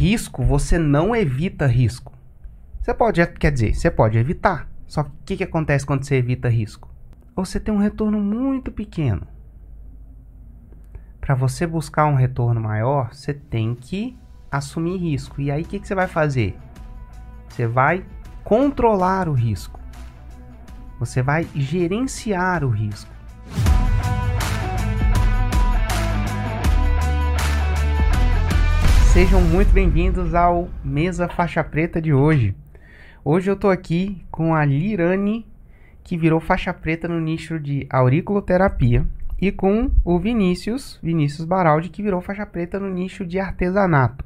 risco, você não evita risco. Você pode, quer dizer, você pode evitar. Só que o que, que acontece quando você evita risco? Você tem um retorno muito pequeno. Para você buscar um retorno maior, você tem que assumir risco. E aí o que, que você vai fazer? Você vai controlar o risco. Você vai gerenciar o risco. Sejam muito bem-vindos ao Mesa Faixa Preta de hoje. Hoje eu tô aqui com a Lirane, que virou faixa preta no nicho de auriculoterapia, e com o Vinícius, Vinícius Baraldi, que virou faixa preta no nicho de artesanato.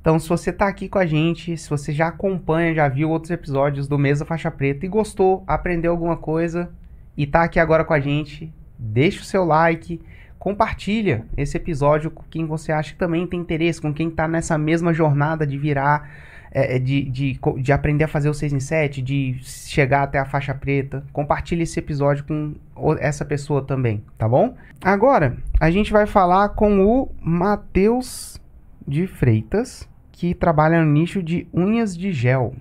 Então, se você está aqui com a gente, se você já acompanha, já viu outros episódios do Mesa Faixa Preta e gostou, aprendeu alguma coisa e está aqui agora com a gente, deixa o seu like, compartilha esse episódio com quem você acha que também tem interesse, com quem está nessa mesma jornada de virar, é, de, de, de aprender a fazer o 6 em 7, de chegar até a faixa preta. Compartilhe esse episódio com essa pessoa também, tá bom? Agora, a gente vai falar com o Matheus de Freitas, que trabalha no nicho de unhas de gel.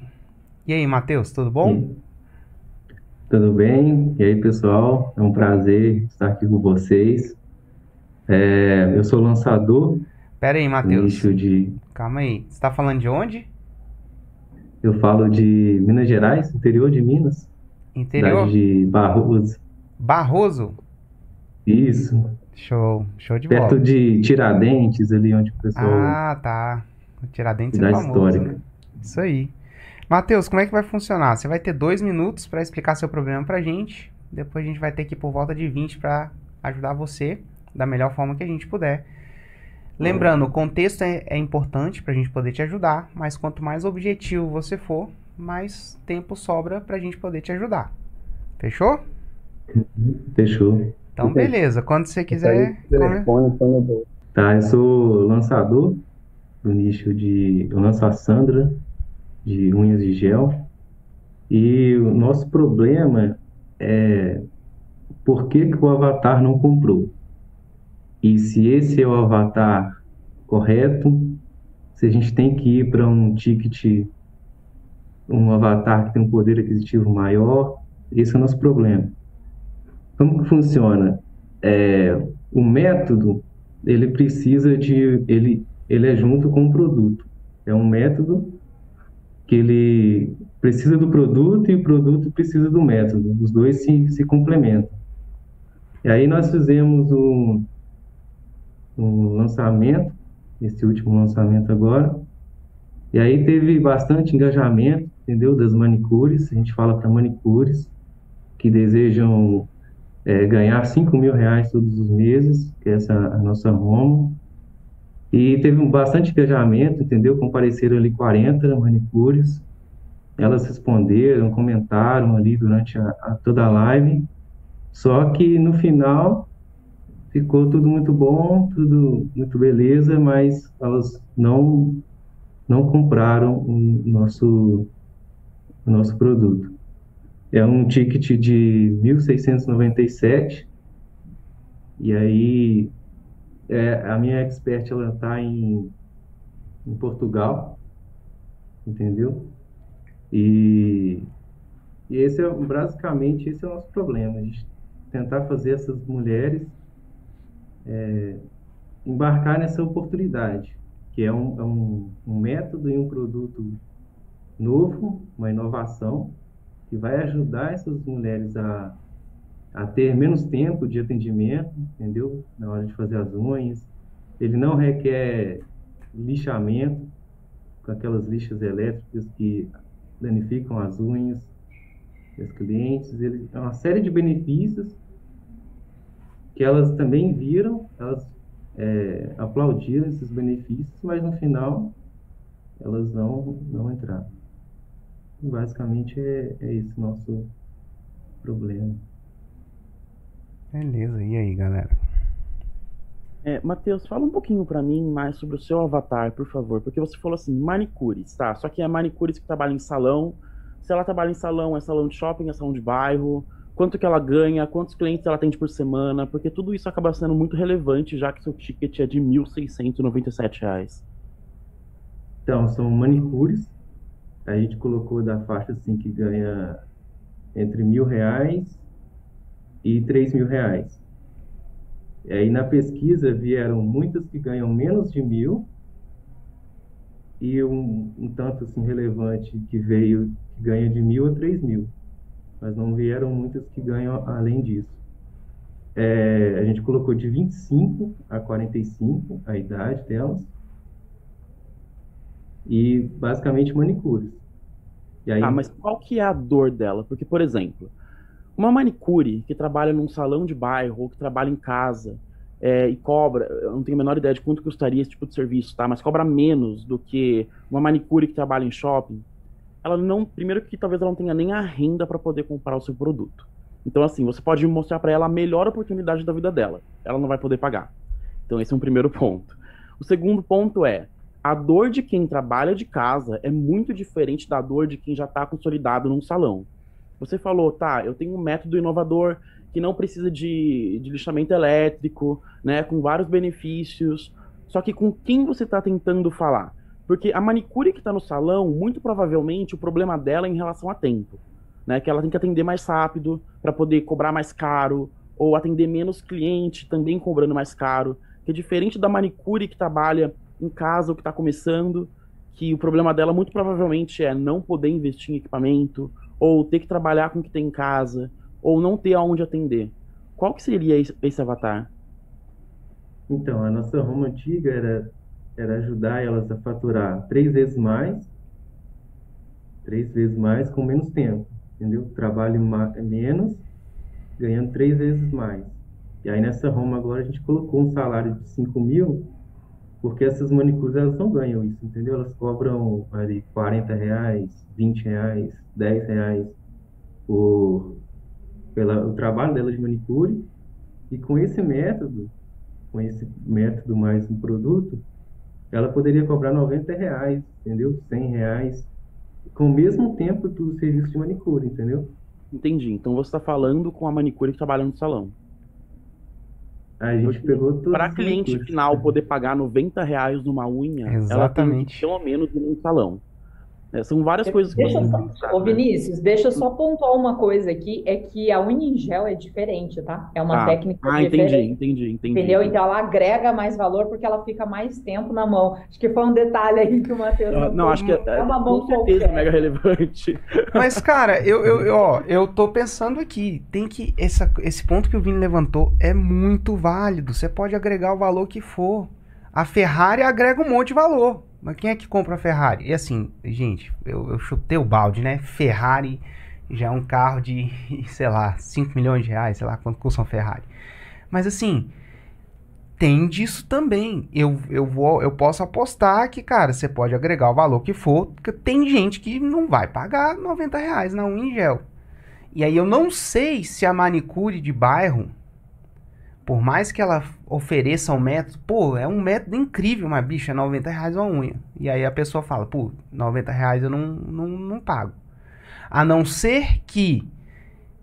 E aí, Matheus, tudo bom? Tudo bem? E aí, pessoal? É um prazer estar aqui com vocês. É, eu sou lançador. Pera aí, Matheus. Nicho de... Calma aí. Você está falando de onde? Eu falo de Minas Gerais, interior de Minas. Interior? de Barroso. Barroso? Isso. Show, show de Perto bola. de Tiradentes, ali onde o pessoal. Ah, tá. O Tiradentes é famoso, histórica. né? Isso aí. Matheus, como é que vai funcionar? Você vai ter dois minutos para explicar seu problema pra gente. Depois a gente vai ter que ir por volta de 20 para ajudar você da melhor forma que a gente puder. Lembrando, o contexto é, é importante para a gente poder te ajudar, mas quanto mais objetivo você for, mais tempo sobra para a gente poder te ajudar. Fechou? Fechou. Então, beleza. Quando você quiser. come- Tá, eu sou lançador do nicho de. Eu lanço a Sandra de unhas de gel. E o nosso problema é por que, que o avatar não comprou? E se esse é o avatar correto, se a gente tem que ir para um ticket, um avatar que tem um poder aquisitivo maior, esse é o nosso problema. Como que funciona? É, o método ele precisa de ele ele é junto com o produto é um método que ele precisa do produto e o produto precisa do método os dois se, se complementam e aí nós fizemos um, um lançamento esse último lançamento agora e aí teve bastante engajamento entendeu das manicures a gente fala para manicures que desejam é, ganhar 5 mil reais todos os meses, que é essa a nossa Roma. E teve bastante engajamento, entendeu? Compareceram ali 40 manicures. Elas responderam, comentaram ali durante a, a- toda a live. Só que no final ficou tudo muito bom, tudo muito beleza, mas elas não não compraram o nosso o nosso produto. É um ticket de 1.697. E aí, é, a minha expert ela está em, em Portugal, entendeu? E, e esse é basicamente esse é o nosso problema, a gente tentar fazer essas mulheres é, embarcar nessa oportunidade, que é um, é um, um método e um produto novo, uma inovação que vai ajudar essas mulheres a, a ter menos tempo de atendimento, entendeu? Na hora de fazer as unhas. Ele não requer lixamento com aquelas lixas elétricas que danificam as unhas dos clientes. Ele é uma série de benefícios que elas também viram, elas é, aplaudiram esses benefícios, mas no final elas não, não entraram. Basicamente é, é esse nosso problema. Beleza, e aí, galera? É, Matheus, fala um pouquinho pra mim mais sobre o seu avatar, por favor. Porque você falou assim, manicures, tá? Só que é manicures que trabalha em salão. Se ela trabalha em salão, é salão de shopping, é salão de bairro. Quanto que ela ganha, quantos clientes ela atende por semana, porque tudo isso acaba sendo muito relevante, já que seu ticket é de 1.697 reais. Então, são manicures. A gente colocou da faixa assim que ganha entre mil reais e três mil reais. E aí na pesquisa vieram muitas que ganham menos de mil e um, um tanto assim relevante que veio que ganha de mil a três mil, mas não vieram muitas que ganham além disso. É, a gente colocou de 25 a 45 a idade delas e basicamente manicures. E aí... Ah, mas qual que é a dor dela? Porque, por exemplo, uma manicure que trabalha num salão de bairro ou que trabalha em casa é, e cobra, eu não tenho a menor ideia de quanto custaria esse tipo de serviço, tá? Mas cobra menos do que uma manicure que trabalha em shopping. Ela não, primeiro que talvez ela não tenha nem a renda para poder comprar o seu produto. Então assim, você pode mostrar para ela a melhor oportunidade da vida dela. Ela não vai poder pagar. Então esse é um primeiro ponto. O segundo ponto é a dor de quem trabalha de casa é muito diferente da dor de quem já está consolidado num salão. Você falou, tá, eu tenho um método inovador que não precisa de, de lixamento elétrico, né, com vários benefícios. Só que com quem você está tentando falar? Porque a manicure que está no salão, muito provavelmente o problema dela é em relação a tempo. Né, que ela tem que atender mais rápido para poder cobrar mais caro, ou atender menos cliente também cobrando mais caro. Que é diferente da manicure que trabalha em casa ou que está começando, que o problema dela muito provavelmente é não poder investir em equipamento, ou ter que trabalhar com o que tem em casa, ou não ter aonde atender. Qual que seria esse avatar? Então, a nossa Roma antiga era, era ajudar elas a faturar três vezes mais, três vezes mais com menos tempo, entendeu? Trabalho menos, ganhando três vezes mais. E aí nessa Roma agora a gente colocou um salário de 5 mil, porque essas manicures elas não ganham isso, entendeu? Elas cobram ali 40 reais, 20 reais, 10 reais por pelo trabalho dela de manicure e com esse método, com esse método mais um produto, ela poderia cobrar 90 reais, entendeu? 100 reais, com o mesmo tempo do serviço de manicure, entendeu? Entendi. Então você está falando com a manicure que trabalha no salão. A gente pegou tudo. Para cliente final poder pagar 90 reais numa unha, Exatamente. ela tem que, pelo menos ir num salão. É, são várias coisas que deixa só, Ô Vinícius, deixa eu só pontuar uma coisa aqui, é que a unha em gel é diferente, tá? É uma ah, técnica ah, diferente. entendi, entendi, entendi. Entendeu? Então ela agrega mais valor porque ela fica mais tempo na mão. Acho que foi um detalhe aí que o Matheus Não, não acho que é, é uma mão com certeza qualquer. mega relevante. Mas, cara, eu, eu, ó, eu tô pensando aqui, tem que. Essa, esse ponto que o Vini levantou é muito válido. Você pode agregar o valor que for. A Ferrari agrega um monte de valor. Mas quem é que compra a Ferrari? E assim, gente, eu, eu chutei o balde, né? Ferrari já é um carro de, sei lá, 5 milhões de reais, sei lá quanto custa uma Ferrari. Mas assim, tem disso também. Eu, eu, vou, eu posso apostar que, cara, você pode agregar o valor que for, porque tem gente que não vai pagar 90 reais na unha em gel. E aí eu não sei se a manicure de bairro por mais que ela ofereça um método, pô, é um método incrível, mas bicha, é 90 reais uma unha. E aí a pessoa fala, pô, 90 reais eu não, não, não pago. A não ser que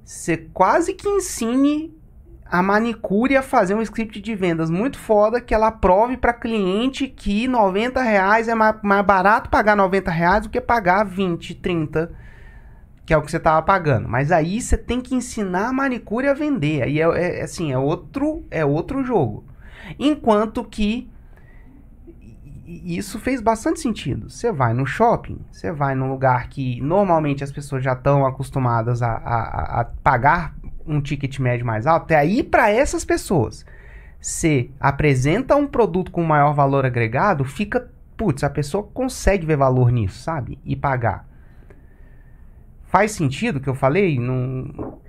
você quase que ensine a manicure a fazer um script de vendas muito foda que ela prove para cliente que 90 reais é mais, mais barato pagar 90 reais do que pagar 20, 30 que é o que você estava pagando. Mas aí você tem que ensinar a manicure a vender. Aí é, é, assim, é outro, é outro jogo. Enquanto que isso fez bastante sentido. Você vai no shopping, você vai num lugar que normalmente as pessoas já estão acostumadas a, a, a, pagar um ticket médio mais alto. E aí, para essas pessoas, você apresenta um produto com maior valor agregado, fica. Putz, a pessoa consegue ver valor nisso, sabe? E pagar. Faz sentido o que eu falei? Não...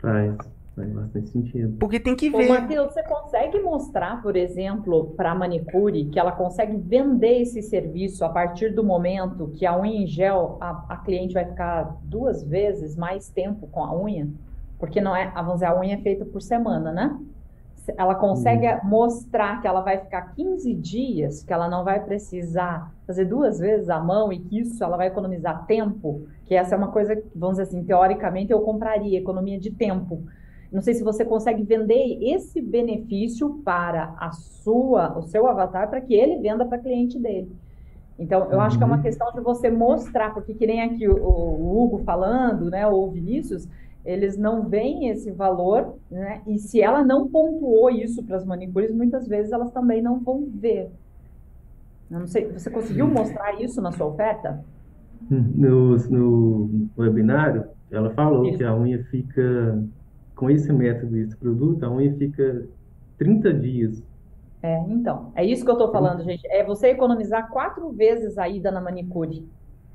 Faz, faz bastante sentido. Porque tem que ver. Ô, Matheus, você consegue mostrar, por exemplo, para a manicure que ela consegue vender esse serviço a partir do momento que a unha em gel, a, a cliente vai ficar duas vezes mais tempo com a unha? Porque não é, vamos dizer, a unha é feita por semana, né? Ela consegue uhum. mostrar que ela vai ficar 15 dias, que ela não vai precisar fazer duas vezes a mão e que isso ela vai economizar tempo, que essa é uma coisa, vamos dizer assim, teoricamente eu compraria, economia de tempo. Não sei se você consegue vender esse benefício para a sua, o seu avatar, para que ele venda para cliente dele. Então, eu uhum. acho que é uma uhum. questão de você mostrar, porque que nem aqui o, o Hugo falando, né, ou o Vinícius, eles não veem esse valor, né? E se ela não pontuou isso para as manicures, muitas vezes elas também não vão ver. Eu não sei, você conseguiu mostrar isso na sua oferta? No, no webinário, ela falou isso. que a unha fica, com esse método, esse produto, a unha fica 30 dias. É, então, é isso que eu estou falando, gente. É você economizar quatro vezes a ida na manicure.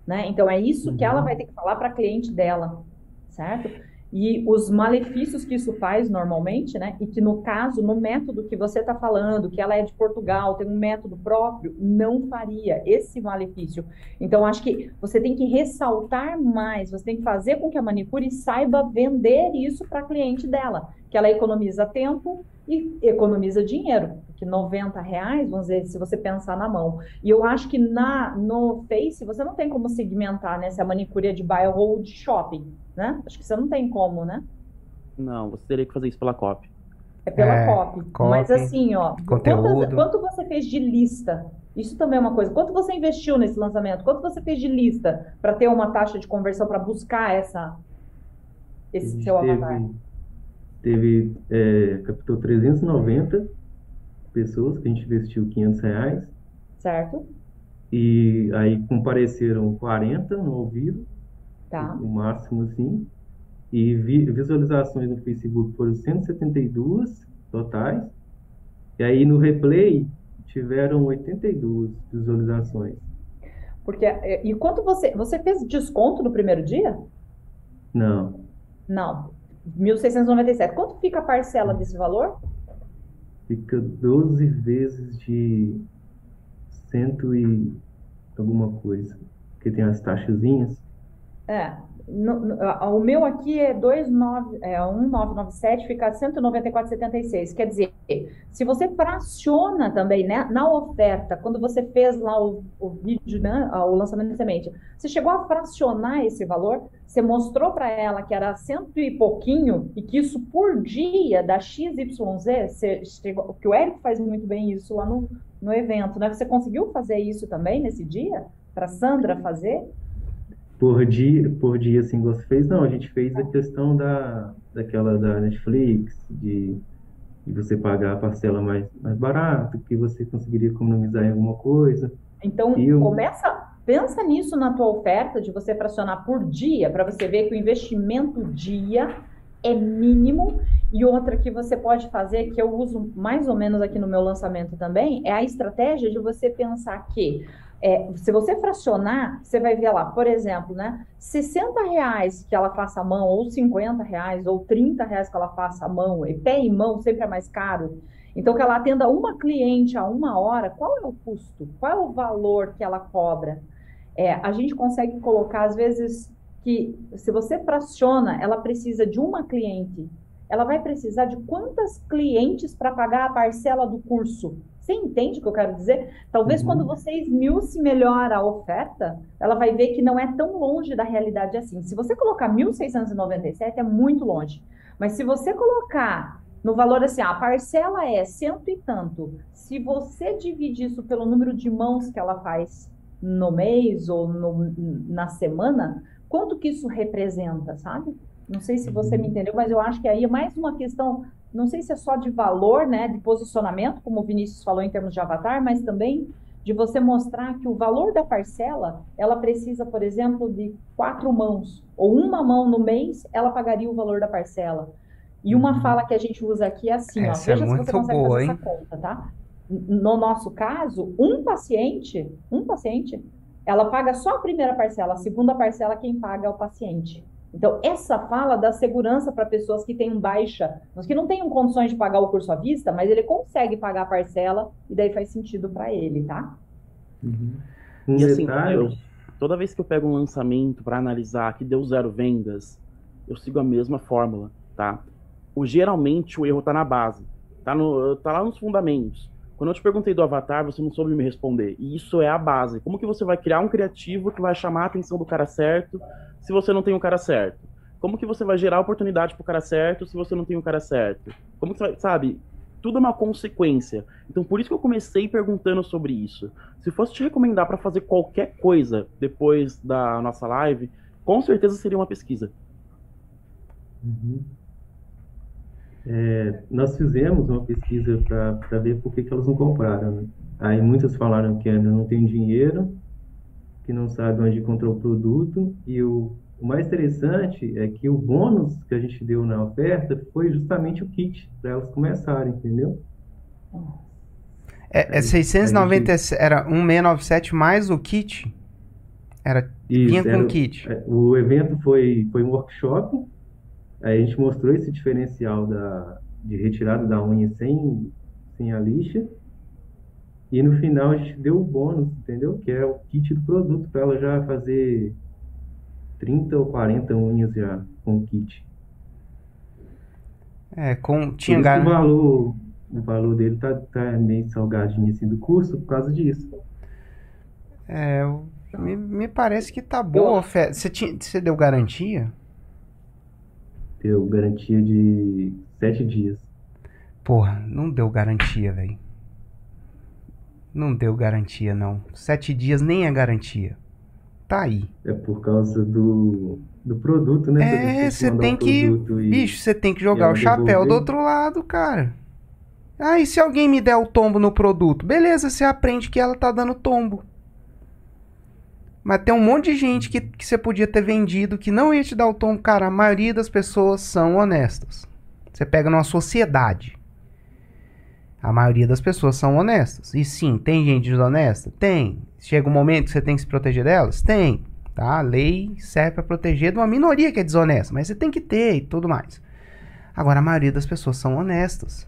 Né? Então, é isso que ela uhum. vai ter que falar para a cliente dela, certo? E os malefícios que isso faz normalmente, né? E que no caso, no método que você está falando, que ela é de Portugal, tem um método próprio, não faria esse malefício. Então, acho que você tem que ressaltar mais, você tem que fazer com que a manicure saiba vender isso para a cliente dela, que ela economiza tempo e economiza dinheiro, porque 90 reais, vamos dizer, se você pensar na mão. E eu acho que na no Face você não tem como segmentar, né? Se a manicure é de bairro ou de shopping né? Acho que você não tem como, né? Não, você teria que fazer isso pela copy. É pela é, copy. copy. Mas assim, ó, quantas, quanto você fez de lista? Isso também é uma coisa. Quanto você investiu nesse lançamento? Quanto você fez de lista para ter uma taxa de conversão para buscar essa esse seu teve, avatar? Teve, é, captou 390 pessoas que a gente investiu 500 reais. Certo. E aí compareceram 40 no ao vivo Tá. O máximo, assim. E vi, visualizações no Facebook foram 172 totais. E aí no replay tiveram 82 visualizações. Porque e quanto você você fez desconto no primeiro dia? Não. Não. 1.697. Quanto fica a parcela desse valor? Fica 12 vezes de cento e alguma coisa. Porque tem as taxazinhas. É, no, no, o meu aqui é 29, é 1997, fica 194,76. Quer dizer, se você fraciona também né, na oferta, quando você fez lá o, o vídeo, né, o lançamento da semente, você chegou a fracionar esse valor, você mostrou para ela que era cento e pouquinho e que isso por dia da XYZ, você chegou, que o Eric faz muito bem isso lá no, no evento, né? Você conseguiu fazer isso também nesse dia? Para Sandra fazer? Por dia, por dia assim, você fez? Não, a gente fez a questão da, daquela da Netflix, de, de você pagar a parcela mais, mais barata, que você conseguiria economizar em alguma coisa. Então, eu... começa, pensa nisso na tua oferta, de você fracionar por dia, para você ver que o investimento dia é mínimo. E outra que você pode fazer, que eu uso mais ou menos aqui no meu lançamento também, é a estratégia de você pensar que é, se você fracionar, você vai ver lá, por exemplo, né? 60 reais que ela faça a mão, ou 50 reais, ou 30 reais que ela faça a mão, e pé e mão sempre é mais caro. Então, que ela atenda uma cliente a uma hora, qual é o custo? Qual é o valor que ela cobra? É, a gente consegue colocar, às vezes, que se você fraciona, ela precisa de uma cliente, ela vai precisar de quantas clientes para pagar a parcela do curso? Você entende o que eu quero dizer? Talvez uhum. quando você esmiuce melhor a oferta, ela vai ver que não é tão longe da realidade assim. Se você colocar 1.697, é muito longe. Mas se você colocar no valor assim, a parcela é cento e tanto. Se você dividir isso pelo número de mãos que ela faz no mês ou no, na semana, quanto que isso representa, sabe? Não sei se você me uhum. entendeu, mas eu acho que aí é mais uma questão não sei se é só de valor, né, de posicionamento, como o Vinícius falou em termos de avatar, mas também de você mostrar que o valor da parcela, ela precisa, por exemplo, de quatro mãos, ou uma mão no mês, ela pagaria o valor da parcela. E uma uhum. fala que a gente usa aqui é assim, Essa ó, veja é se você consegue boa, fazer hein? essa conta, tá? No nosso caso, um paciente, um paciente, ela paga só a primeira parcela, a segunda parcela quem paga é o paciente. Então, essa fala dá segurança para pessoas que têm baixa, mas que não tenham condições de pagar o curso à vista, mas ele consegue pagar a parcela e daí faz sentido para ele, tá? Uhum. Um e assim, eu, toda vez que eu pego um lançamento para analisar que deu zero vendas, eu sigo a mesma fórmula, tá? O, geralmente o erro está na base, tá, no, tá lá nos fundamentos. Quando eu te perguntei do avatar, você não soube me responder. E isso é a base. Como que você vai criar um criativo que vai chamar a atenção do cara certo se você não tem o cara certo? Como que você vai gerar oportunidade pro cara certo se você não tem o cara certo? Como que você vai, sabe? tudo é uma consequência. Então por isso que eu comecei perguntando sobre isso. Se fosse te recomendar para fazer qualquer coisa depois da nossa live, com certeza seria uma pesquisa. Uhum. É, nós fizemos uma pesquisa para ver por que, que elas não compraram. Né? Aí muitas falaram que ainda não tem dinheiro, que não sabem onde encontrar o produto, e o, o mais interessante é que o bônus que a gente deu na oferta foi justamente o kit, para elas começarem, entendeu? É, é 690, gente... era 1697 mais o kit? Era, Isso, vinha com era, kit. É, o evento foi, foi um workshop, aí a gente mostrou esse diferencial da, de retirada da unha sem, sem a lixa, e no final a gente deu o bônus, entendeu? Que é o kit do produto para ela já fazer 30 ou 40 unhas já com o kit. É, com tinha gar... o valor, o valor dele tá, tá meio salgadinho assim do curso por causa disso. É, me, me parece que tá boa oferta. Você, tinha, você deu garantia? Deu garantia de sete dias. Porra, não deu garantia, velho. Não deu garantia, não. Sete dias nem é garantia. Tá aí. É por causa do, do produto, né? É, você tem que. E, bicho, você tem que jogar o chapéu devolver. do outro lado, cara. Aí, ah, se alguém me der o tombo no produto, beleza, você aprende que ela tá dando tombo. Mas tem um monte de gente que, que você podia ter vendido que não ia te dar o tombo. Cara, a maioria das pessoas são honestas. Você pega numa sociedade. A maioria das pessoas são honestas. E sim, tem gente desonesta? Tem. Chega um momento que você tem que se proteger delas? Tem. Tá? A lei serve para proteger de uma minoria que é desonesta, mas você tem que ter e tudo mais. Agora, a maioria das pessoas são honestas.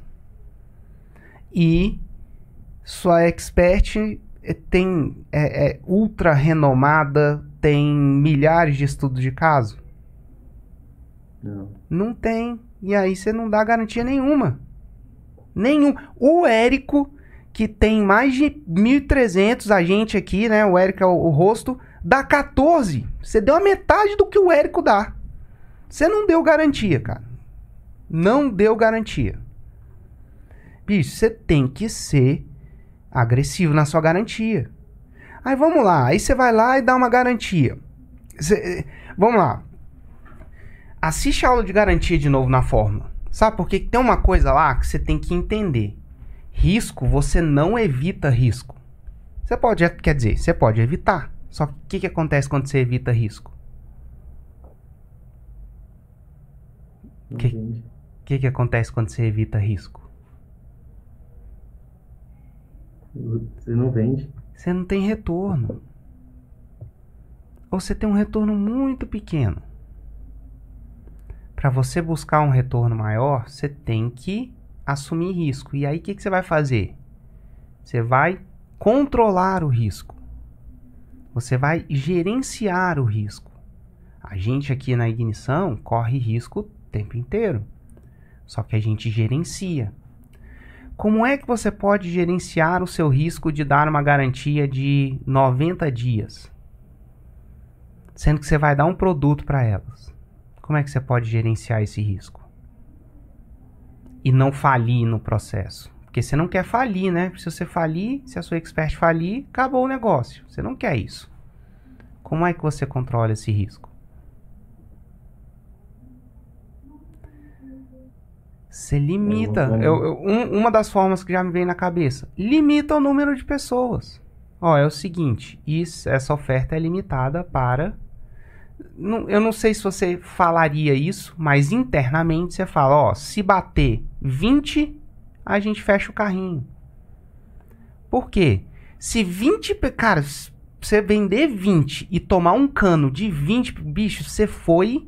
E sua expert tem é, é ultra renomada, tem milhares de estudos de caso? Não. Não tem. E aí você não dá garantia nenhuma. Nenhum. O Érico, que tem mais de 1.300 agentes aqui, né? O Érico é o, o, rosto, dá 14. Você deu a metade do que o Érico dá. Você não deu garantia, cara. Não deu garantia. Bicho, você tem que ser agressivo na sua garantia. Aí vamos lá. Aí você vai lá e dá uma garantia. Cê, vamos lá. Assiste a aula de garantia de novo na fórmula. Sabe por que tem uma coisa lá que você tem que entender? Risco, você não evita risco. Você pode, quer dizer, você pode evitar. Só que o que, que acontece quando você evita risco? O que, que, que acontece quando você evita risco? Você não vende. Você não tem retorno. Ou você tem um retorno muito pequeno para você buscar um retorno maior, você tem que assumir risco. E aí o que, que você vai fazer? Você vai controlar o risco. Você vai gerenciar o risco. A gente aqui na ignição corre risco o tempo inteiro. Só que a gente gerencia. Como é que você pode gerenciar o seu risco de dar uma garantia de 90 dias? Sendo que você vai dar um produto para elas. Como é que você pode gerenciar esse risco? E não falir no processo. Porque você não quer falir, né? Se você falir, se a sua expert falir, acabou o negócio. Você não quer isso. Como é que você controla esse risco? Você limita. Eu, eu, um, uma das formas que já me vem na cabeça: limita o número de pessoas. Ó, é o seguinte: isso, essa oferta é limitada para não, eu não sei se você falaria isso, mas internamente você fala, ó, se bater 20, a gente fecha o carrinho. Por quê? Se 20, cara, você vender 20 e tomar um cano de 20, bicho, você foi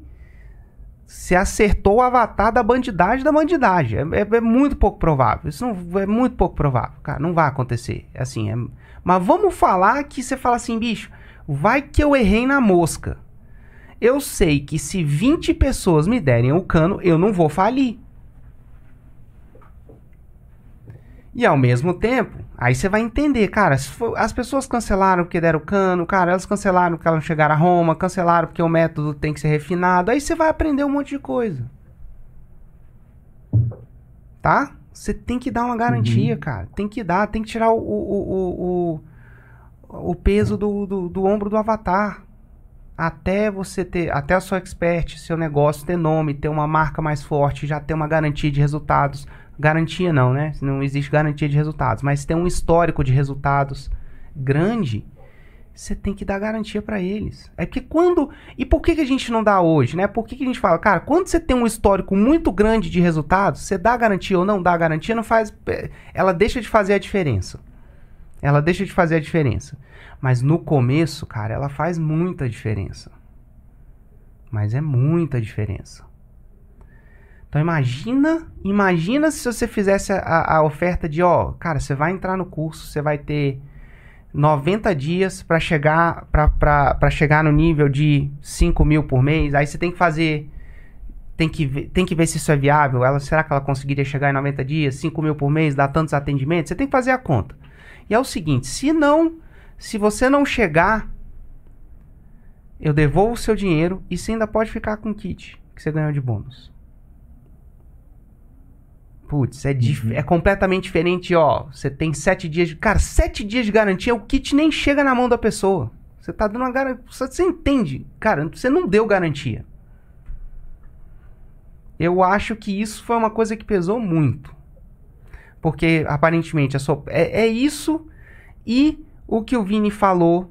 você acertou o avatar da bandidagem da bandidagem. É, é, é, muito pouco provável. Isso não é muito pouco provável, cara. Não vai acontecer. É assim, é... mas vamos falar que você fala assim, bicho, vai que eu errei na mosca eu sei que se 20 pessoas me derem o cano, eu não vou falir. E ao mesmo tempo, aí você vai entender, cara, as pessoas cancelaram porque deram cano, cara, elas cancelaram porque elas não chegaram a Roma, cancelaram porque o método tem que ser refinado, aí você vai aprender um monte de coisa. Tá? Você tem que dar uma garantia, uhum. cara. Tem que dar, tem que tirar o, o, o, o, o peso do, do, do, ombro do avatar. Até você ter, até a sua expert, seu negócio ter nome, ter uma marca mais forte, já ter uma garantia de resultados. Garantia não, né? Não existe garantia de resultados, mas ter um histórico de resultados grande você tem que dar garantia para eles. É que quando. E por que, que a gente não dá hoje, né? Por que, que a gente fala, cara, quando você tem um histórico muito grande de resultados, você dá garantia ou não dá garantia, não faz. É, ela deixa de fazer a diferença. Ela deixa de fazer a diferença. Mas no começo, cara, ela faz muita diferença. Mas é muita diferença. Então imagina, imagina se você fizesse a, a oferta de, ó, cara, você vai entrar no curso, você vai ter 90 dias para chegar para chegar no nível de 5 mil por mês, aí você tem que fazer. Tem que, ver, tem que ver se isso é viável. Ela, será que ela conseguiria chegar em 90 dias, 5 mil por mês, dar tantos atendimentos? Você tem que fazer a conta. E é o seguinte: se não, se você não chegar, eu devolvo o seu dinheiro e você ainda pode ficar com o kit que você ganhou de bônus. Putz, é, uhum. é completamente diferente, ó. Você tem sete dias de. Cara, sete dias de garantia, o kit nem chega na mão da pessoa. Você tá dando uma garantia. Você entende? Cara, você não deu garantia. Eu acho que isso foi uma coisa que pesou muito. Porque aparentemente é, é isso e o que o Vini falou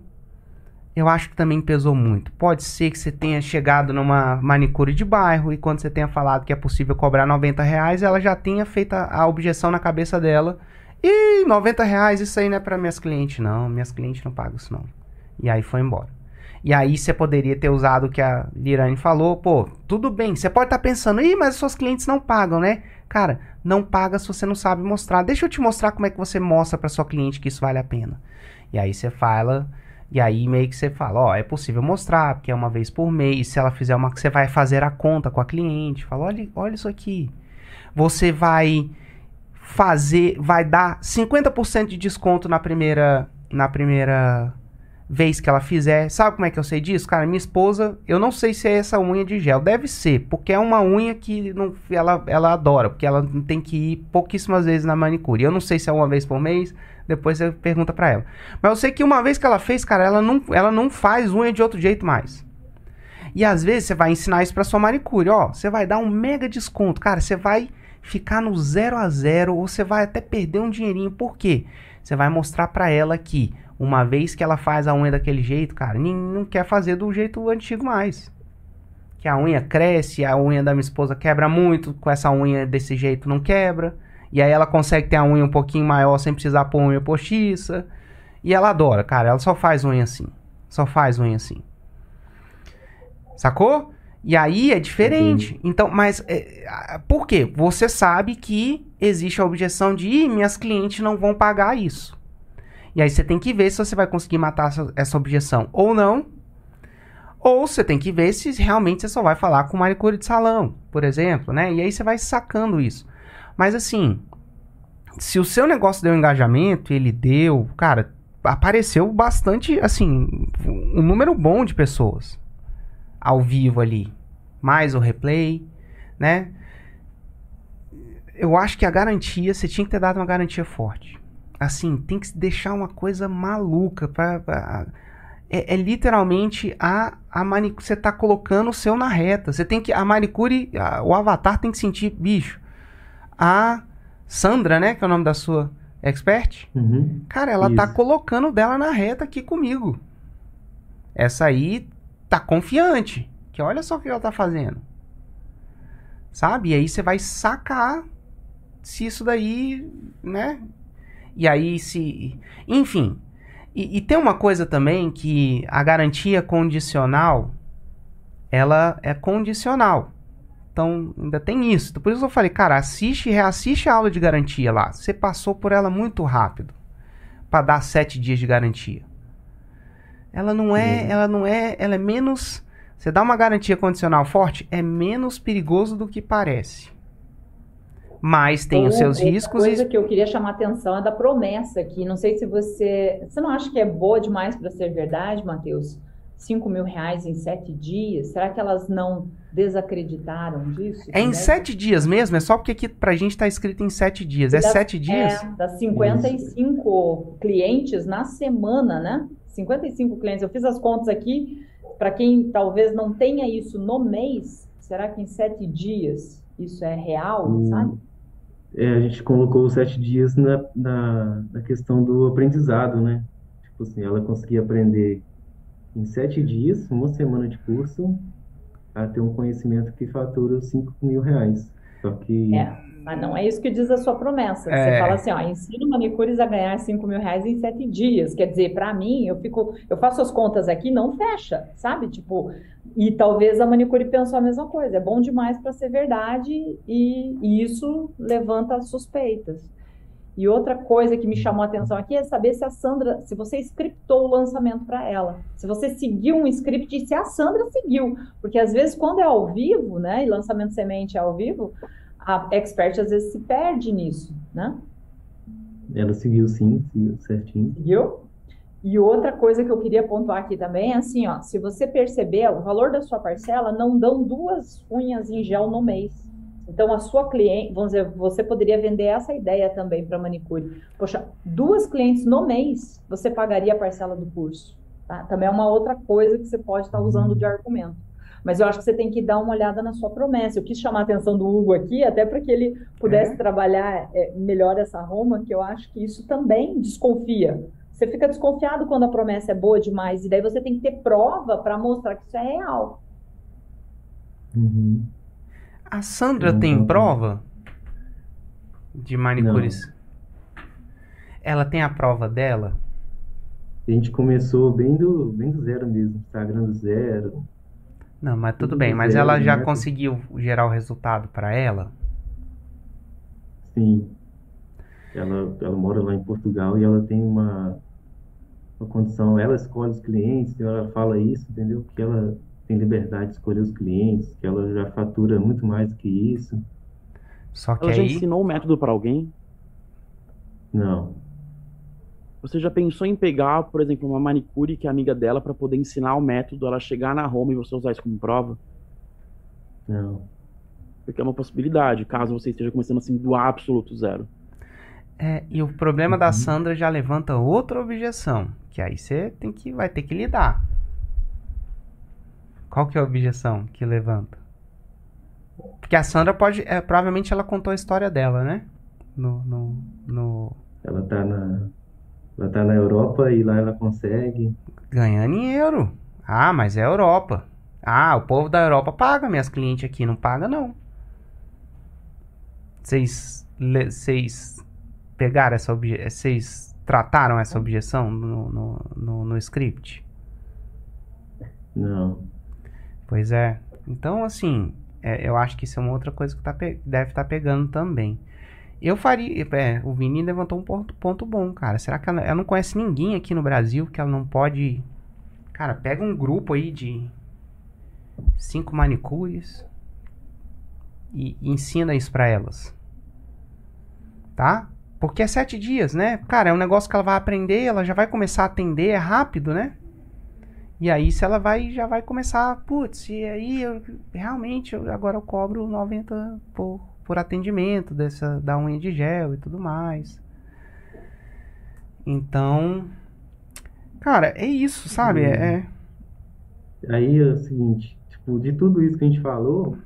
eu acho que também pesou muito. Pode ser que você tenha chegado numa manicure de bairro e quando você tenha falado que é possível cobrar 90 reais, ela já tenha feito a, objeção na cabeça dela. E 90 reais, isso aí não é para minhas clientes, não. Minhas clientes não pagam isso, não. E aí foi embora. E aí você poderia ter usado o que a Lirane falou, pô, tudo bem. Você pode estar tá pensando, ih, mas as suas clientes não pagam, né? Cara, não paga se você não sabe mostrar. Deixa eu te mostrar como é que você mostra para sua cliente que isso vale a pena. E aí você fala e aí meio que você fala, ó, é possível mostrar, porque é uma vez por mês. Se ela fizer uma, você vai fazer a conta com a cliente, fala, olha, olha isso aqui. Você vai fazer, vai dar 50% de desconto na primeira na primeira vez que ela fizer. Sabe como é que eu sei disso? Cara, minha esposa, eu não sei se é essa unha de gel, deve ser, porque é uma unha que não, ela, ela adora, porque ela tem que ir pouquíssimas vezes na manicure. Eu não sei se é uma vez por mês, depois você pergunta pra ela. Mas eu sei que uma vez que ela fez, cara, ela não, ela não faz unha de outro jeito mais. E às vezes você vai ensinar isso pra sua manicure, ó. Você vai dar um mega desconto. Cara, você vai ficar no zero a zero ou você vai até perder um dinheirinho. Por quê? Você vai mostrar pra ela que uma vez que ela faz a unha daquele jeito, cara, não quer fazer do jeito antigo mais. Que a unha cresce, a unha da minha esposa quebra muito, com essa unha desse jeito não quebra. E aí ela consegue ter a unha um pouquinho maior sem precisar pôr unha postiça. E ela adora, cara. Ela só faz unha assim. Só faz unha assim. Sacou? E aí é diferente. Uhum. Então, mas é, por quê? Você sabe que existe a objeção de Ih, minhas clientes não vão pagar isso. E aí você tem que ver se você vai conseguir matar essa, essa objeção ou não. Ou você tem que ver se realmente você só vai falar com manicure de salão, por exemplo, né? E aí você vai sacando isso. Mas assim, se o seu negócio deu engajamento, ele deu, cara, apareceu bastante, assim, um número bom de pessoas ao vivo ali. Mais o replay, né? Eu acho que a garantia, você tinha que ter dado uma garantia forte. Assim, tem que deixar uma coisa maluca pra é, é, literalmente a, a manicure. Você tá colocando o seu na reta. Você tem que. A manicure, a, o avatar tem que sentir, bicho a Sandra, né? Que é o nome da sua expert. Uhum. Cara, ela tá Isso. tá colocando dela na reta aqui comigo. Essa aí tá confiante. Que olha só o que ela tá fazendo. Sabe? E aí você vai sacar se isso daí, né? E aí se. Enfim. E, e tem uma coisa também que a garantia condicional ela é condicional. Então, ainda tem isso. Por isso eu falei, cara, assiste e reassiste a aula de garantia lá. Você passou por ela muito rápido para dar sete dias de garantia. Ela não é, ela não é, ela é menos. Você dá uma garantia condicional forte, é menos perigoso do que parece. Mas tem os seus riscos. coisa e... que eu queria chamar a atenção é da promessa aqui. Não sei se você. Você não acha que é boa demais para ser verdade, Matheus? 5 mil reais em sete dias? Será que elas não desacreditaram disso? É em sete dias mesmo? É só porque aqui pra gente tá escrito em sete dias. É das, sete dias? É, das 55 Isso. clientes na semana, né? 55 clientes. Eu fiz as contas aqui. Para quem talvez não tenha isso no mês, será que em sete dias isso é real, hum. sabe? É, a gente colocou os sete dias na, na, na questão do aprendizado, né? Tipo assim, ela conseguia aprender em sete dias, uma semana de curso, a ter um conhecimento que fatura 5 mil reais. Só que. É, mas não é isso que diz a sua promessa. É. Você fala assim, ó, ensino manicures a ganhar 5 mil reais em sete dias. Quer dizer, para mim, eu fico, eu faço as contas aqui, não fecha, sabe? Tipo, e talvez a manicure pensou a mesma coisa. É bom demais para ser verdade e, e isso levanta suspeitas. E outra coisa que me chamou a atenção aqui é saber se a Sandra, se você scriptou o lançamento para ela. Se você seguiu um script e se a Sandra seguiu. Porque às vezes, quando é ao vivo, né? E lançamento semente é ao vivo, a expert às vezes se perde nisso, né? Ela seguiu sim, seguiu certinho. Seguiu? E outra coisa que eu queria pontuar aqui também é assim, ó, se você perceber, o valor da sua parcela não dão duas unhas em gel no mês. Então, a sua cliente, vamos dizer, você poderia vender essa ideia também para manicure. Poxa, duas clientes no mês, você pagaria a parcela do curso. Tá? Também é uma outra coisa que você pode estar usando de argumento. Mas eu acho que você tem que dar uma olhada na sua promessa. Eu quis chamar a atenção do Hugo aqui, até para que ele pudesse é. trabalhar é, melhor essa Roma, que eu acho que isso também desconfia. Você fica desconfiado quando a promessa é boa demais, e daí você tem que ter prova para mostrar que isso é real. Uhum. A Sandra não, tem não, prova de manicures? Não. Ela tem a prova dela? A gente começou bem do, bem do zero mesmo, Instagram do zero. Não, mas tudo, tudo bem, mas zero, ela já né? conseguiu gerar o resultado para ela? Sim. Ela, ela mora lá em Portugal e ela tem uma, uma condição, ela escolhe os clientes, ela fala isso, entendeu? Que ela tem liberdade de escolher os clientes, que ela já fatura muito mais do que isso. Só que ela aí... já ensinou o método para alguém? Não. Você já pensou em pegar, por exemplo, uma manicure que é amiga dela para poder ensinar o método, ela chegar na Roma e você usar isso como prova? Não. Porque é uma possibilidade, caso você esteja começando assim do absoluto zero. É, e o problema uhum. da Sandra já levanta outra objeção, que aí você tem que vai ter que lidar. Qual que é a objeção que levanta? Porque a Sandra pode. É, provavelmente ela contou a história dela, né? No, no, no... Ela tá na. Ela tá na Europa e lá ela consegue. Ganhando em euro. Ah, mas é Europa. Ah, o povo da Europa paga, minhas clientes aqui não paga, não. Vocês. Vocês pegaram essa objeção. Vocês trataram essa objeção no, no, no, no script? Não. Pois é. Então, assim, é, eu acho que isso é uma outra coisa que tá deve estar tá pegando também. Eu faria. É, o Vini levantou um ponto, ponto bom, cara. Será que ela, ela, não conhece ninguém aqui no Brasil que ela não pode. Cara, pega um grupo aí de cinco manicures e, e ensina isso pra elas. Tá? Porque é sete dias, né? Cara, é um negócio que ela vai aprender, ela já vai começar a atender, é rápido, né? E aí, se ela vai, já vai começar, putz, e aí eu realmente eu, agora eu cobro 90 por, por atendimento dessa da unha de gel e tudo mais. Então, cara, é isso, sabe? É, é. Aí é o seguinte, tipo, de tudo isso que a gente falou,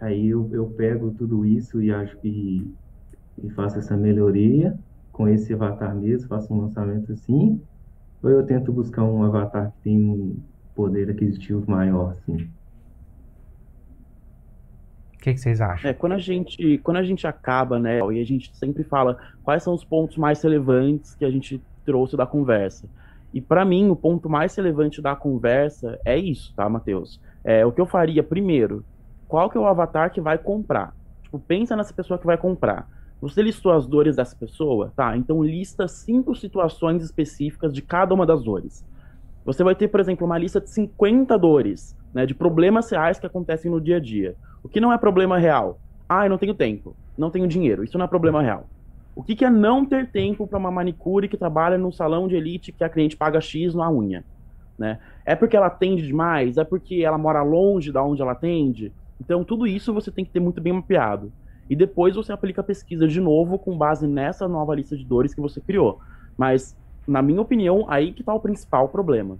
aí eu, eu pego tudo isso e acho que e faço essa melhoria com esse avatar mesmo, faço um lançamento assim ou eu tento buscar um avatar que tem um poder aquisitivo maior, assim? O que, que, vocês acham? É, quando a gente, quando a gente acaba, né, e a gente sempre fala quais são os pontos mais relevantes que a gente trouxe da conversa. E para mim, o ponto mais relevante da conversa é isso, tá, Matheus? É o que eu faria primeiro. Qual que é o avatar que vai comprar? Tipo, pensa nessa pessoa que vai comprar. Você listou as dores dessa pessoa? Tá, então lista cinco situações específicas de cada uma das dores. Você vai ter, por exemplo, uma lista de 50 dores, né, de problemas reais que acontecem no dia a dia. O que não é problema real? Ah, eu não tenho tempo, não tenho dinheiro. Isso não é problema real. O que, que é não ter tempo para uma manicure que trabalha num salão de elite que a cliente paga X na unha? né? É porque ela atende demais? É porque ela mora longe da onde ela atende? Então, tudo isso você tem que ter muito bem mapeado. E depois você aplica a pesquisa de novo com base nessa nova lista de dores que você criou. Mas, na minha opinião, aí que está o principal problema.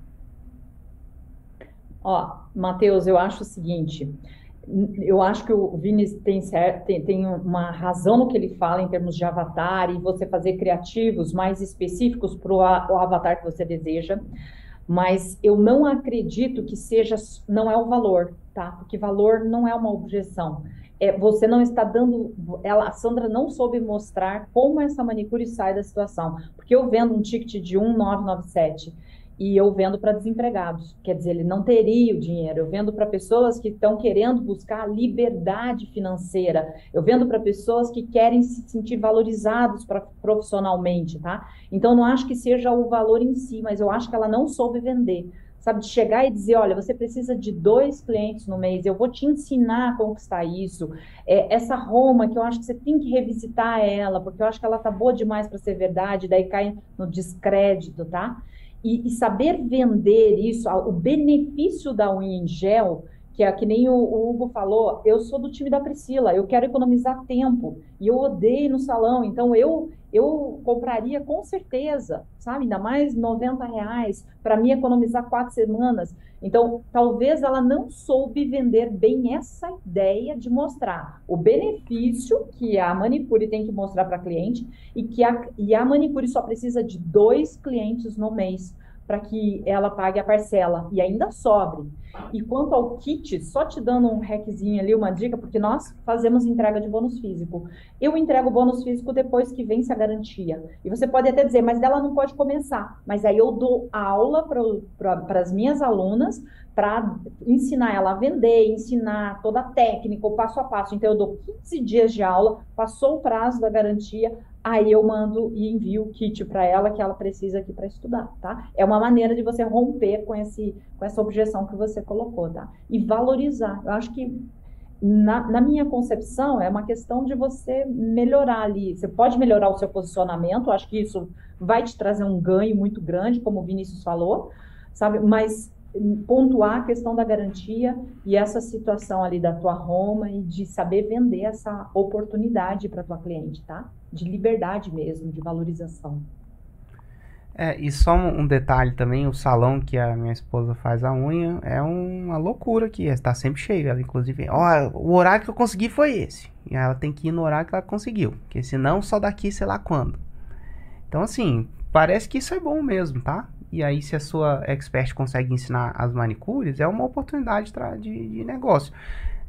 Ó, Matheus, eu acho o seguinte. Eu acho que o Vini tem, tem, tem uma razão no que ele fala em termos de avatar e você fazer criativos mais específicos para o avatar que você deseja mas eu não acredito que seja, não é o valor, tá? Porque valor não é uma objeção. É, você não está dando, ela, a Sandra não soube mostrar como essa manicure sai da situação, porque eu vendo um ticket de 1997 e eu vendo para desempregados. Quer dizer, ele não teria o dinheiro. Eu vendo para pessoas que estão querendo buscar liberdade financeira. Eu vendo para pessoas que querem se sentir valorizados pra, profissionalmente, tá? Então, não acho que seja o valor em si, mas eu acho que ela não soube vender. Sabe, de chegar e dizer, olha, você precisa de dois clientes no mês, eu vou te ensinar a conquistar isso. É, essa Roma, que eu acho que você tem que revisitar ela, porque eu acho que ela tá boa demais para ser verdade, daí cai no descrédito, tá? e, e, saber vender isso, o benefício da unha em gel, que é que nem o, o, Hugo falou, eu sou do time da Priscila, eu quero economizar tempo e eu odeio no salão, então eu eu compraria com certeza, sabe? Ainda mais 90 reais para me economizar quatro semanas. Então, talvez ela não soube vender bem essa ideia de mostrar o benefício que a manicure tem que mostrar para cliente e que a, e a manicure só precisa de dois clientes no mês para que ela pague a parcela e ainda sobre. E quanto ao kit, só te dando um hackzinho ali, uma dica, porque nós fazemos entrega de bônus físico. Eu entrego o bônus físico depois que vence a garantia. E você pode até dizer, mas dela não pode começar. Mas aí eu dou aula para as minhas alunas para ensinar ela a vender, ensinar toda a técnica, o passo a passo. Então, eu dou 15 dias de aula, passou o prazo da garantia, aí eu mando e envio o kit para ela que ela precisa aqui para estudar, tá? É uma maneira de você romper com, esse, com essa objeção que você colocou, tá? E valorizar. Eu acho que na, na, minha concepção, é uma questão de você melhorar ali. Você pode melhorar o seu posicionamento, acho que isso vai te trazer um ganho muito grande, como o Vinícius falou, sabe? Mas pontuar a questão da garantia e essa situação ali da tua Roma e de saber vender essa oportunidade para tua cliente, tá? De liberdade mesmo, de valorização. É, e só um detalhe também, o salão que a minha esposa faz a unha é uma loucura aqui, está sempre cheio. Ela, inclusive, ó, o horário que eu consegui foi esse. E ela tem que ir no horário que ela conseguiu, porque senão só daqui sei lá quando. Então, assim, parece que isso é bom mesmo, tá? E aí, se a sua expert consegue ensinar as manicures, é uma oportunidade de, de negócio,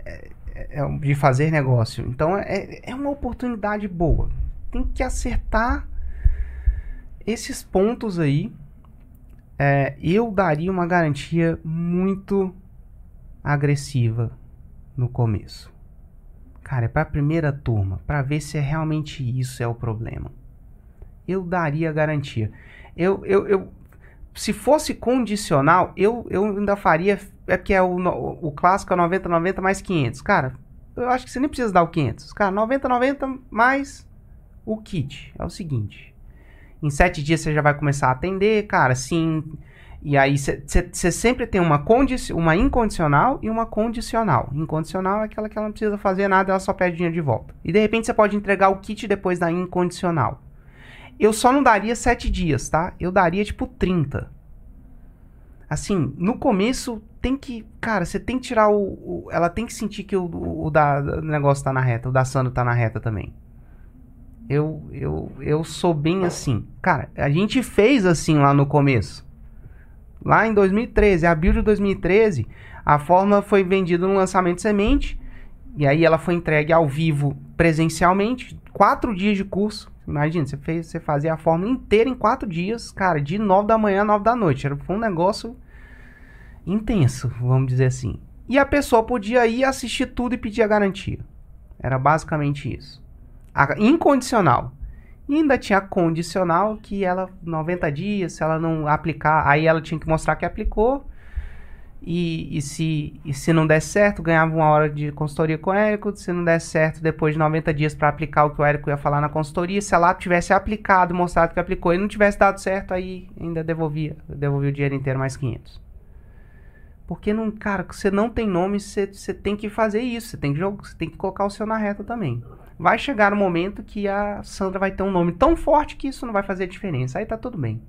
é, é, é, de fazer negócio. Então, é, é uma oportunidade boa. Tem que acertar esses pontos aí. É, eu daria uma garantia muito agressiva no começo. Cara, é para a primeira turma, para ver se é realmente isso é o problema. Eu daria garantia. Eu, eu, eu, se fosse condicional, eu, eu ainda faria. É porque é o, o clássico é 90, 90 mais 500. Cara, eu acho que você nem precisa dar o 500. Cara, 90, 90 mais o kit. É o seguinte: em 7 dias você já vai começar a atender, cara, sim. E aí você sempre tem uma, uma incondicional e uma condicional. Incondicional é aquela que ela não precisa fazer nada, ela só pede dinheiro de volta. E de repente você pode entregar o kit depois da incondicional. Eu só não daria 7 dias, tá? Eu daria tipo 30. Assim, no começo tem que. Cara, você tem que tirar o. o ela tem que sentir que o, o, o da, o negócio tá na reta, o da Sandro tá na reta também. Eu, eu, eu sou bem assim. Cara, a gente fez assim lá no começo. Lá em 2013, abril de 2013, a fórmula foi vendida no lançamento semente. E aí ela foi entregue ao vivo presencialmente. Quatro dias de curso. Imagina, você, fez, você fazia a fórmula inteira em quatro dias, cara, de nove da manhã a nove da noite. Era, foi um negócio intenso, vamos dizer assim. E a pessoa podia ir assistir tudo e pedir a garantia. Era basicamente isso. A incondicional. E ainda tinha a condicional, que ela, 90 dias, se ela não aplicar, aí ela tinha que mostrar que aplicou. E, e, se, e se não der certo, ganhava uma hora de consultoria com o Érico. Se não der certo, depois de 90 dias para aplicar o que o Érico ia falar na consultoria. Se a lápis tivesse aplicado, mostrado que aplicou e não tivesse dado certo, aí ainda devolvia, devolvia o dinheiro inteiro mais 500. Porque, não, cara, você não tem nome, você, você tem que fazer isso. Você tem que, você tem que colocar o seu na reta também. Vai chegar o um momento que a Sandra vai ter um nome tão forte que isso não vai fazer diferença. Aí tá tudo bem.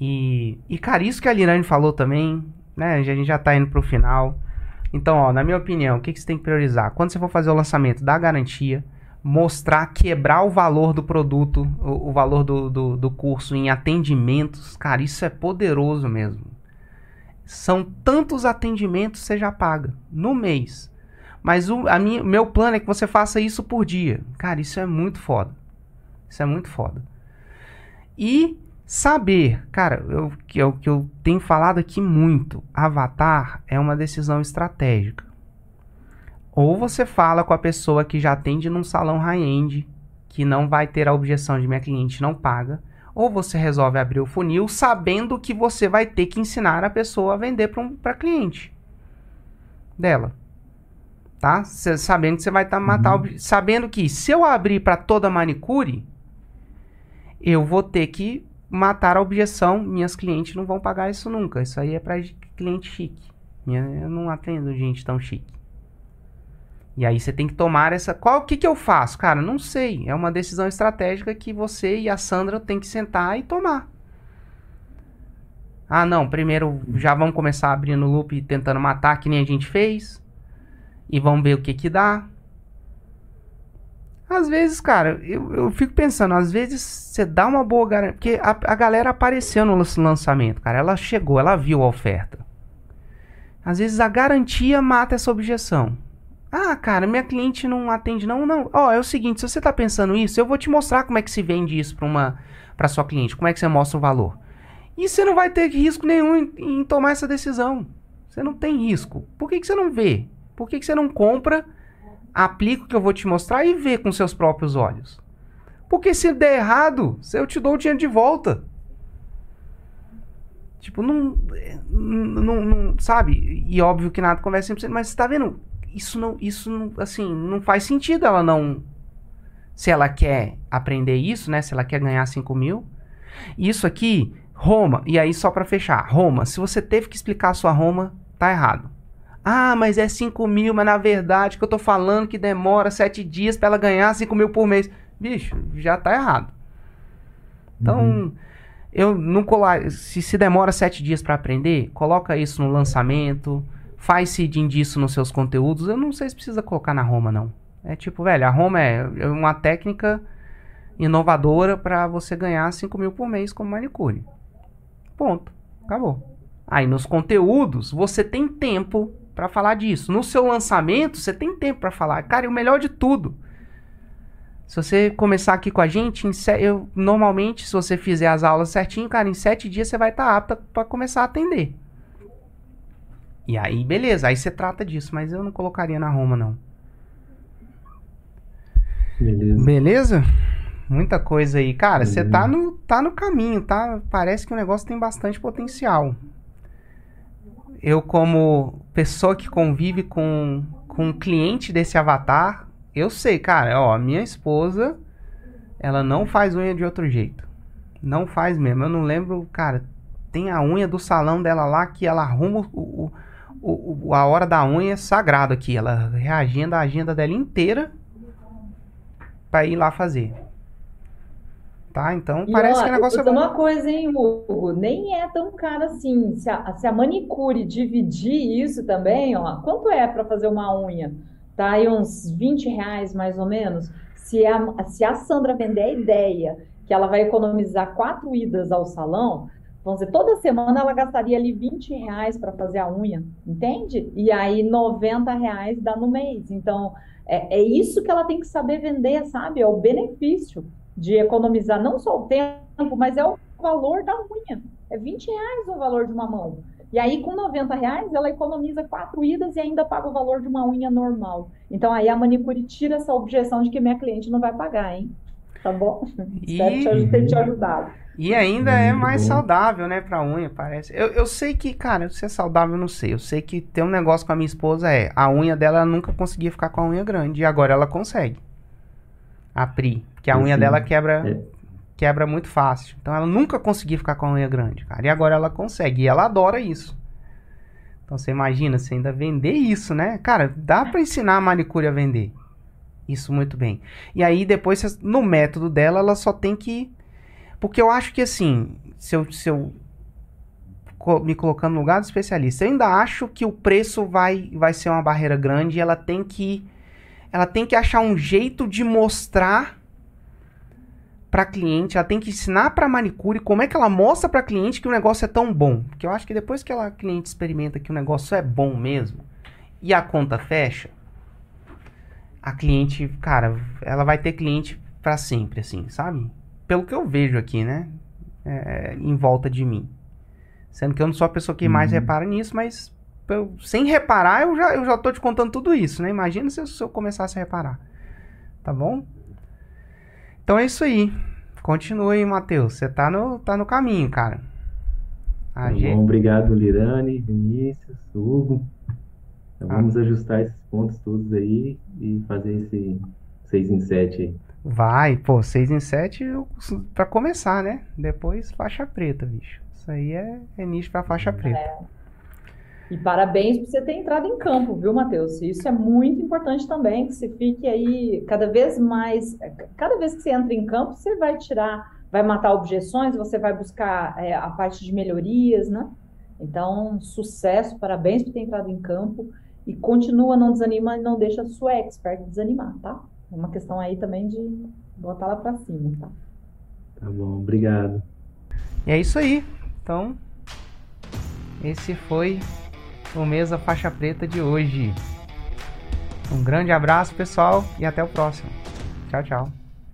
E, e cara, isso que a Lirane falou também, né? A gente já tá indo pro final. Então, ó, na minha opinião, o que, que você tem que priorizar? Quando você for fazer o lançamento da garantia, mostrar, quebrar o valor do produto, o, o valor do, do, do, curso em atendimentos, cara, isso é poderoso mesmo. São tantos atendimentos que você já paga no mês. Mas o a minha, meu plano é que você faça isso por dia. Cara, isso é muito foda. Isso é muito foda. E Saber, cara, eu, que é o que eu tenho falado aqui muito, Avatar é uma decisão estratégica. Ou você fala com a pessoa que já atende num salão high-end, que não vai ter a objeção de minha cliente não paga, ou você resolve abrir o funil sabendo que você vai ter que ensinar a pessoa a vender para um, cliente dela. Tá? Cê, sabendo que você vai tá, matar, uhum. sabendo que se eu abrir para toda manicure, eu vou ter que matar a objeção, minhas clientes não vão pagar isso nunca. Isso aí é para cliente chique. Eu não atendo gente tão chique. E aí você tem que tomar essa. Qual o que, que eu faço? Cara, não sei. É uma decisão estratégica que você e a Sandra tem que sentar e tomar. Ah, não. Primeiro já vamos começar abrindo o loop e tentando matar, que nem a gente fez. E vamos ver o que que dá. Às vezes, cara, eu, eu fico pensando, às vezes você dá uma boa garantia. Porque a, a galera apareceu no lançamento, cara. Ela chegou, ela viu a oferta. Às vezes a garantia mata essa objeção. Ah, cara, minha cliente não atende, não, não. Ó, oh, é o seguinte, se você tá pensando isso, eu vou te mostrar como é que se vende isso para uma para sua cliente, como é que você mostra o valor. E você não vai ter risco nenhum em, em tomar essa decisão. Você não tem risco. Por que, que você não vê? Por que, que você não compra aplica o que eu vou te mostrar e vê com seus próprios olhos. Porque se der errado, eu te dou o dinheiro de volta. Tipo, não, não, não, sabe? E óbvio que nada conversa 100%, mas você tá vendo? Isso não, isso não, assim, não faz sentido ela não... Se ela quer aprender isso, né? Se ela quer ganhar 5 mil. Isso aqui, Roma, e aí só para fechar, Roma, se você teve que explicar a sua Roma, tá errado. Ah, mas é 5 mil, mas na verdade que eu tô falando que demora 7 dias para ela ganhar 5 mil por mês. Bicho, já tá errado. Então, uhum. eu não colar. Se, se demora 7 dias para aprender, coloca isso no lançamento, faz seeding disso nos seus conteúdos. Eu não sei se precisa colocar na Roma, não. É tipo, velho, a Roma é, é uma técnica inovadora para você ganhar 5 mil por mês como manicure. Ponto. Acabou. Aí nos conteúdos, você tem tempo para falar disso. No seu lançamento, você tem tempo para falar. Cara, e o melhor de tudo, se você começar aqui com a gente, eu, normalmente, se você fizer as aulas certinho, cara, em sete dias você vai estar tá apta para começar a atender. E aí, beleza, aí você trata disso, mas eu não colocaria na Roma, não. Beleza. Beleza? Muita coisa aí. Cara, você tá no, tá no caminho, tá? Parece que o negócio tem bastante potencial eu como pessoa que convive com, com um cliente desse avatar, eu sei, cara, ó, minha esposa, ela não faz unha de outro jeito. Não faz mesmo. Eu não lembro, cara, tem a unha do salão dela lá que ela arruma o, o, o a hora da unha sagrado aqui. Ela reagenda a agenda dela inteira para ir lá fazer. Tá? Então e parece ó, que o negócio é bom. uma coisa, hein, Hugo? Nem é tão caro assim. Se a, se a manicure dividir isso também, ó, quanto é para fazer uma unha? Tá aí uns 20 reais mais ou menos. Se a, se a Sandra vender a ideia que ela vai economizar quatro idas ao salão, vamos dizer, toda semana ela gastaria ali 20 reais para fazer a unha, entende? E aí 90 reais dá no mês. Então, é, é isso que ela tem que saber vender, sabe? É o benefício de economizar não só o tempo, mas é o valor da unha. É 20 reais o valor de uma mão. E aí, com 90 reais, ela economiza quatro idas e ainda paga o valor de uma unha normal. Então, aí a manicure tira essa objeção de que minha cliente não vai pagar, hein? Tá bom? E... Espero te, ter te ajudado. E ainda é Muito mais saudável, né, pra unha, parece. Eu, eu sei que, cara, se é saudável, eu não sei. Eu sei que tem um negócio com a minha esposa, é, a unha dela ela nunca conseguia ficar com a unha grande, e agora ela consegue. A Pri, que a unha dela quebra, É. quebra muito fácil. Então ela nunca conseguia ficar com a unha grande, cara, e agora ela consegue, e ela adora isso. Então você imagina, você ainda vender isso, né? Cara, dá pra ensinar a manicure a vender. Isso muito bem. E aí depois, no método dela, ela só tem que porque eu acho que assim, se eu, se eu me colocando no lugar do especialista, eu ainda acho que o preço vai, vai ser uma barreira grande e ela tem que ela tem que achar um jeito de mostrar para cliente, ela tem que ensinar para manicure como é que ela mostra para cliente que o negócio é tão bom. Porque eu acho que depois que ela cliente experimenta que o negócio é bom mesmo e a conta fecha, a cliente, cara, ela vai ter cliente para sempre assim, sabe? Pelo que eu vejo aqui, né? É, em volta de mim. Sendo que eu não sou a pessoa que mais Uhum. repara nisso, mas eu- sem reparar, eu já, eu já tô te contando tudo isso, né? Imagina se eu, se eu começasse a reparar. Tá bom? Então é isso aí. Continue aí, Matheus. Você tá no, tá no caminho, cara. A Tá gente- bom, obrigado, Lirane, Vinícius, Hugo. Então, Ah. vamos ajustar esses pontos todos aí e fazer esse 6 em 7 aí. Vai, pô, 6 em 7 eu, pra começar, né? Depois faixa preta, bicho. Isso aí é, é nicho pra faixa preta. E parabéns por você ter entrado em campo, viu, Matheus? Isso é muito importante também, que você fique aí cada vez mais. Cada vez que você entra em campo, você vai tirar, vai matar objeções, você vai buscar é, a parte de melhorias, né? Então, sucesso, parabéns por ter entrado em campo e continua, não desanima e não deixa a sua expert desanimar, tá? É uma questão aí também de botar lá pra cima, tá? Tá bom, obrigado. E é isso aí. Então, esse foi o Mesa Faixa Preta de hoje. Um grande abraço, pessoal, e até o próximo. Tchau, tchau.